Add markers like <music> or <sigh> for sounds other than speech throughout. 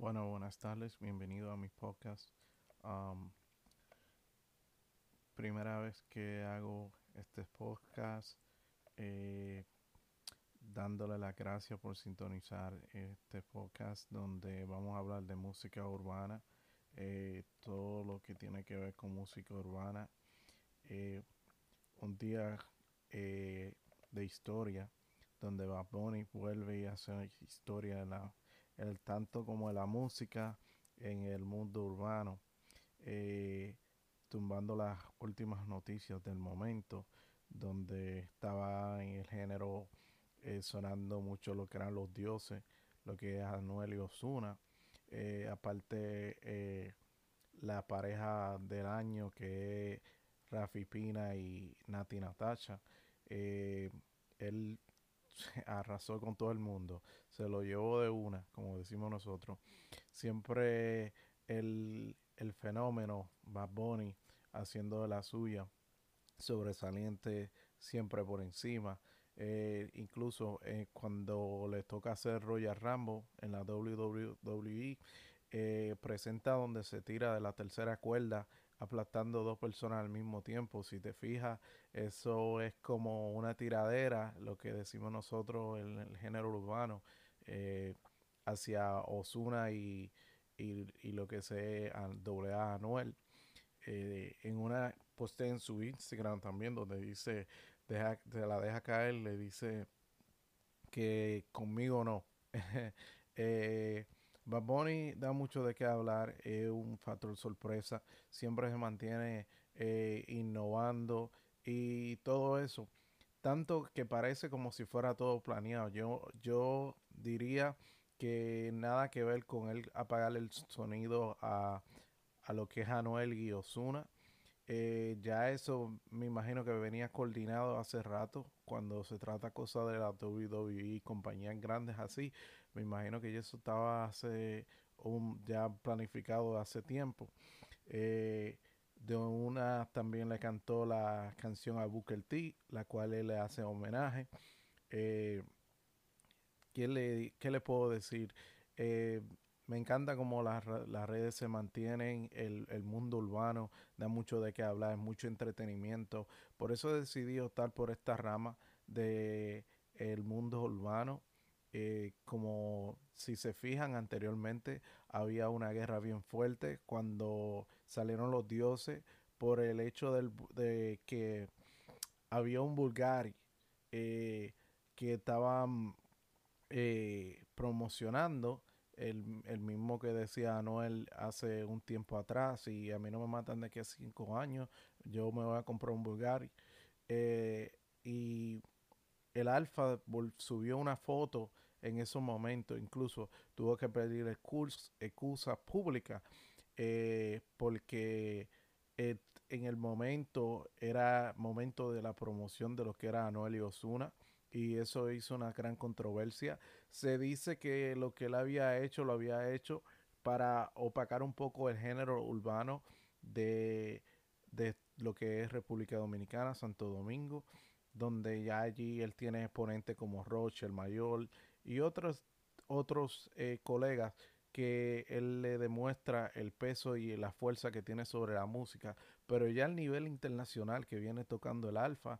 Bueno, buenas tardes, bienvenido a mi podcast. Um, primera vez que hago este podcast, eh, dándole las gracias por sintonizar este podcast donde vamos a hablar de música urbana, eh, todo lo que tiene que ver con música urbana. Eh, un día de historia donde Bad Bunny vuelve y hace historia de la el tanto como la música en el mundo urbano, eh, tumbando las últimas noticias del momento, donde estaba en el género eh, sonando mucho lo que eran los dioses, lo que es Anuel y Osuna, eh, aparte la pareja del año que es Rafi Pina y Nati Natacha, él <laughs> arrasó con todo el mundo, se lo llevó de una, como decimos nosotros. Siempre el, el fenómeno Bad Bunny haciendo de la suya, sobresaliente siempre por encima. Eh, incluso eh, cuando le toca hacer Royal Rambo en la WWE, eh, presenta donde se tira de la tercera cuerda aplastando dos personas al mismo tiempo. Si te fijas, eso es como una tiradera, lo que decimos nosotros en el género urbano, eh, hacia Osuna y, y, lo que se doble A Anuel. Eh, en una poste en su Instagram también donde dice, deja, se la deja caer, le dice que conmigo no. <laughs> eh, Bad da mucho de qué hablar, es un factor sorpresa, siempre se mantiene eh, innovando y todo eso. Tanto que parece como si fuera todo planeado. Yo, yo diría que nada que ver con él apagar el sonido a, a lo que es Anuel y Osuna. Eh, ya eso me imagino que venía coordinado hace rato cuando se trata cosa de la WWE y compañías grandes así. Me imagino que eso estaba hace un, ya planificado hace tiempo. Eh, de una también le cantó la canción a Booker T, la cual él le hace homenaje. Eh, ¿qué, le, ¿Qué le puedo decir? Me encanta cómo las, redes se mantienen, el, el, mundo urbano da mucho de qué hablar, es mucho entretenimiento. Por eso decidí optar por esta rama de el mundo urbano eh, como si se fijan anteriormente había una guerra bien fuerte cuando salieron los dioses por el hecho de que había un Bulgari eh, que estaban eh, promocionando el, el, mismo que decía Noel hace un tiempo atrás y a mí no me matan de que cinco años yo me voy a comprar un Bulgari. Y el Alfa subió una foto en esos momentos, incluso tuvo que pedir excusa pública eh, porque eh, en el momento era momento de la promoción de lo que era Anuel y Osuna y eso hizo una gran controversia. Se dice que lo que él había hecho lo había hecho para opacar un poco el género urbano de, de lo que es República Dominicana, Santo Domingo donde ya allí él tiene exponentes como Roche, el Mayor y otros, otros eh, colegas que él le demuestra el peso y la fuerza que tiene sobre la música, pero ya al nivel internacional que viene tocando el alfa,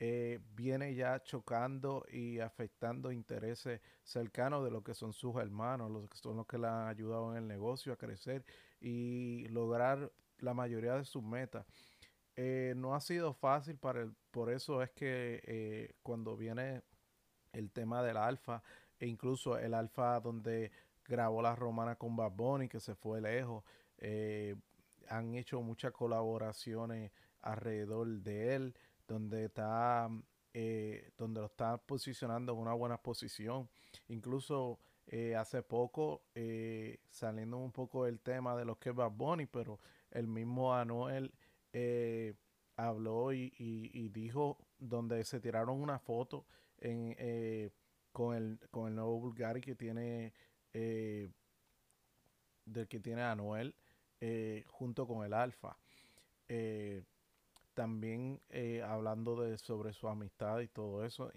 eh, viene ya chocando y afectando intereses cercanos de lo que son sus hermanos, los que son los que le han ayudado en el negocio a crecer y lograr la mayoría de sus metas. Eh, no ha sido fácil para el, por eso es que eh, cuando viene el tema del alfa, e incluso el alfa donde grabó la romana con Bad Bunny, que se fue lejos, han hecho muchas colaboraciones alrededor de él, donde está, donde lo está posicionando en una buena posición. Incluso hace poco, saliendo un poco del tema de lo que es Bad Bunny, pero el mismo Anuel eh, habló y, dijo donde se tiraron una foto en, eh, con, el, con el nuevo Bulgari que tiene eh, del que tiene Anuel junto con el Alfa. También hablando de sobre su amistad y todo eso,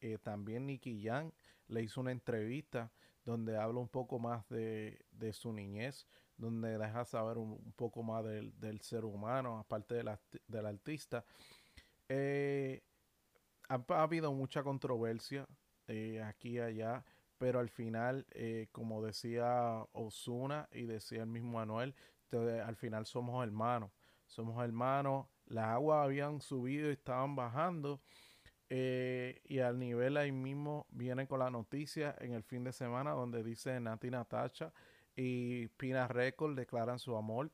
Eh, también Nicky Young le hizo una entrevista donde habla un poco más de, su niñez, donde deja saber un, poco más del, ser humano, aparte del artista. Eh, ha, habido mucha controversia eh, aquí y allá, pero al final, como decía Osuna y decía el mismo Manuel, al final somos hermanos. Somos hermanos, las aguas habían subido y estaban bajando. Eh, y al nivel ahí mismo viene con la noticia en el fin de semana donde dice Nati Natacha y Pina Record declaran su amor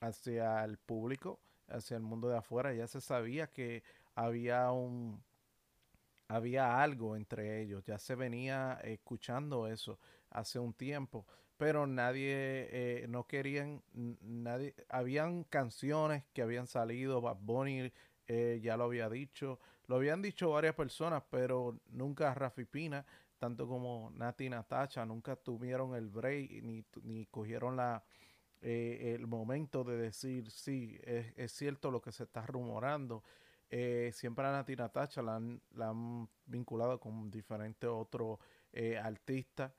hacia el público, hacia el mundo de afuera. Ya se sabía que había un había algo entre ellos, ya se venía escuchando eso hace un tiempo pero nadie, eh, no querían, nadie, habían canciones que habían salido, Bad Bunny eh, ya lo había dicho, lo habían dicho varias personas, pero nunca Rafi Pina, tanto como Nati Natacha, nunca tuvieron el break ni, ni cogieron la, eh, el momento de decir, sí, es, es, cierto lo que se está rumorando. siempre a Nati Natacha la han, la han vinculado con diferentes otros artistas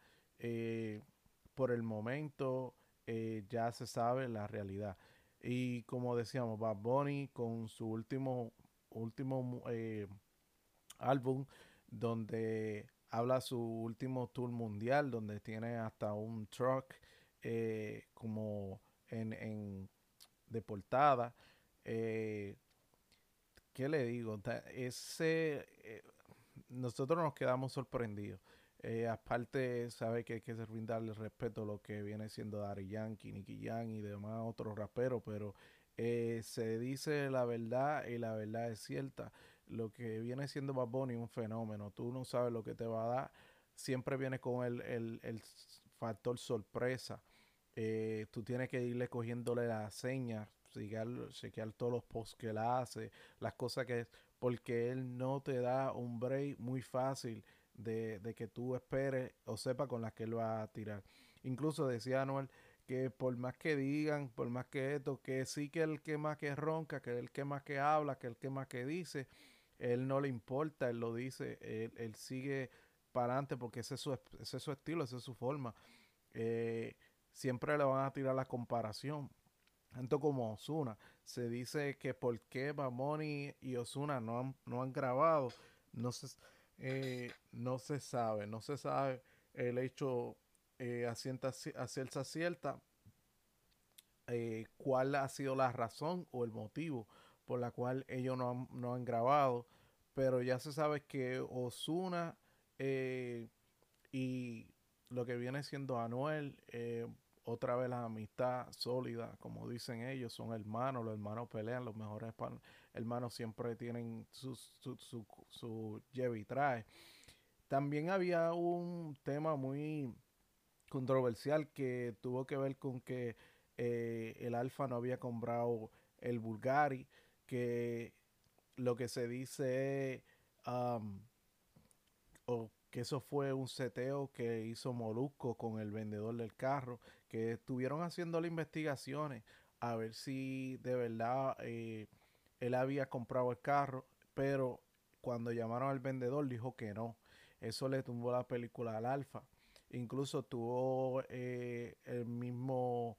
por el momento eh, ya se sabe la realidad. Y como decíamos, Bad Bunny con su último, último eh, álbum, donde habla su último tour mundial, donde tiene hasta un truck eh, como en, en, de portada. ¿Qué le digo? Ese, nosotros nos quedamos sorprendidos. Eh, aparte, sabe que hay que brindarle respeto a lo que viene siendo Dari Yankee, Nicky Young y demás otros raperos, pero eh, se dice la verdad y la verdad es cierta. Lo que viene siendo Bad es un fenómeno. Tú no sabes lo que te va a dar. Siempre viene con el, el, factor sorpresa. Eh, tú tienes que irle cogiéndole las señas, chequear, todos los posts que él hace, las cosas que es, porque él no te da un break muy fácil de, que tú esperes o sepas con las que él va a tirar. Incluso decía Anuel que por más que digan, por más que esto, que sí que el que más que ronca, que el que más que habla, que el que más que dice, él no le importa, él lo dice, él, sigue para adelante porque ese es, su, ese es su estilo, esa es su forma. Eh, siempre le van a tirar la comparación. Tanto como Osuna. Se dice que por qué Bamoni y Osuna no han, no han grabado. No sé eh, no se sabe, no se sabe el hecho eh, a, cierta, cierta eh, cuál ha sido la razón o el motivo por la cual ellos no han, no han grabado, pero ya se sabe que Osuna y lo que viene siendo Anuel otra vez la amistad sólida, como dicen ellos, son hermanos, los hermanos pelean, los mejores hermanos siempre tienen su, su, su, su y trae. También había un tema muy controversial que tuvo que ver con que eh, el Alfa no había comprado el Bulgari, que lo que se dice es, que eso fue un seteo que hizo Molusco con el vendedor del carro, que estuvieron haciendo las investigaciones a ver si de verdad eh, él había comprado el carro, pero cuando llamaron al vendedor dijo que no. Eso le tumbó la película al Alfa. Incluso tuvo eh, el mismo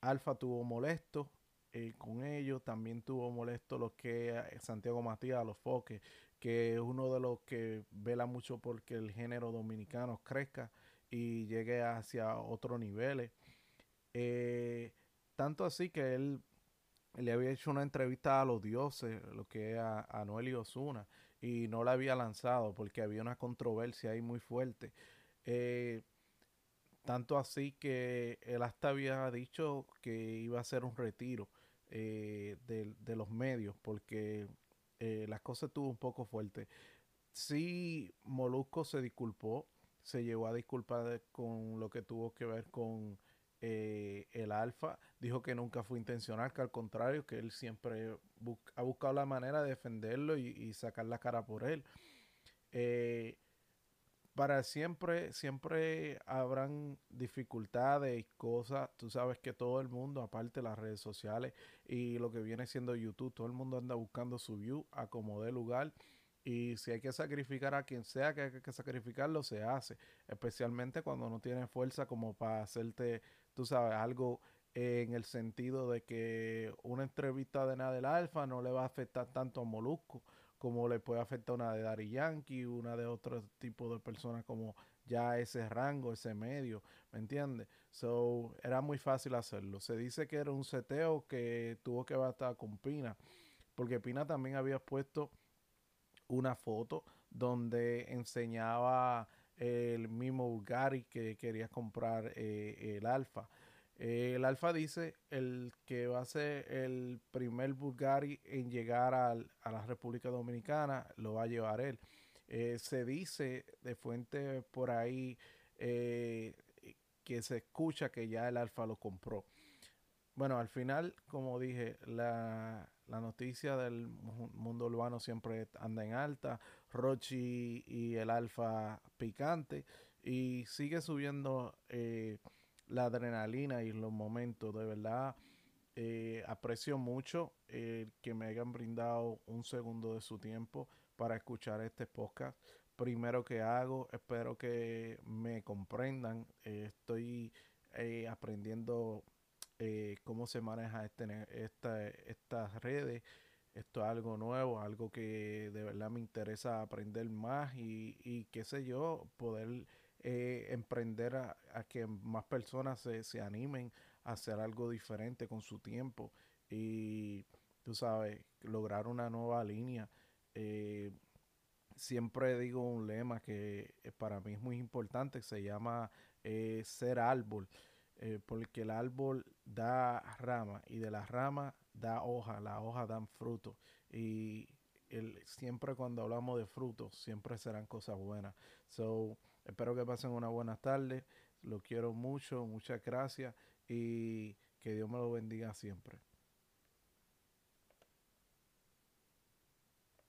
Alfa tuvo molesto eh, con ellos, también tuvo molesto lo que Santiago Matías, los foques, que es uno de los que vela mucho porque el género dominicano crezca y llegue hacia otros niveles. Eh, tanto así que él le había hecho una entrevista a los dioses, lo que es a, a Noel y Osuna, y no la había lanzado porque había una controversia ahí muy fuerte. Eh, tanto así que él hasta había dicho que iba a hacer un retiro eh, de, de, los medios porque eh, las cosas estuvo un poco fuerte. Sí, Molusco se disculpó, se llegó a disculpar con lo que tuvo que ver con eh, el Alfa. Dijo que nunca fue intencional, que al contrario, que él siempre ha buscado la manera de defenderlo y, sacar la cara por él. Eh, para siempre, siempre habrán dificultades y cosas. Tú sabes que todo el mundo, aparte de las redes sociales y lo que viene siendo YouTube, todo el mundo anda buscando su view a como dé lugar. Y si hay que sacrificar a quien sea que hay que sacrificarlo, se hace. Especialmente cuando no tiene fuerza como para hacerte, tú sabes, algo en el sentido de que una entrevista de Nadel Alfa no le va a afectar tanto a Molusco como le puede afectar una de Dari Yankee, una de otro tipo de personas como ya ese rango, ese medio, ¿me entiendes? So, era muy fácil hacerlo. Se dice que era un seteo que tuvo que bastar con Pina, porque Pina también había puesto una foto donde enseñaba el mismo Bulgari que quería comprar eh, el Alfa. El Alfa dice el que va a ser el primer Bulgari en llegar a la República Dominicana, lo va a llevar él. Eh, se dice de fuente por ahí eh, que se escucha que ya el Alfa lo compró. Bueno, al final, como dije, la, noticia del mundo urbano siempre anda en alta. Rochi y el Alfa picante. Y sigue subiendo eh, la adrenalina y los momentos. De verdad, aprecio mucho que me hayan brindado un segundo de su tiempo para escuchar este podcast. Primero que hago, espero que me comprendan. Eh, estoy eh, aprendiendo eh, cómo se maneja este, esta, estas redes. Esto es algo nuevo, algo que de verdad me interesa aprender más y, y qué sé yo, poder emprender a, que más personas se, se animen a hacer algo diferente con su tiempo y, tú sabes, lograr una nueva línea eh, siempre digo un lema que eh, para mí es muy importante, se llama eh, ser árbol, porque el árbol da rama y de la rama da hoja, las hojas dan fruto y el, siempre cuando hablamos de frutos, siempre serán cosas buenas. So, espero que pasen una buena tarde, lo quiero mucho, muchas gracias y que Dios me lo bendiga siempre.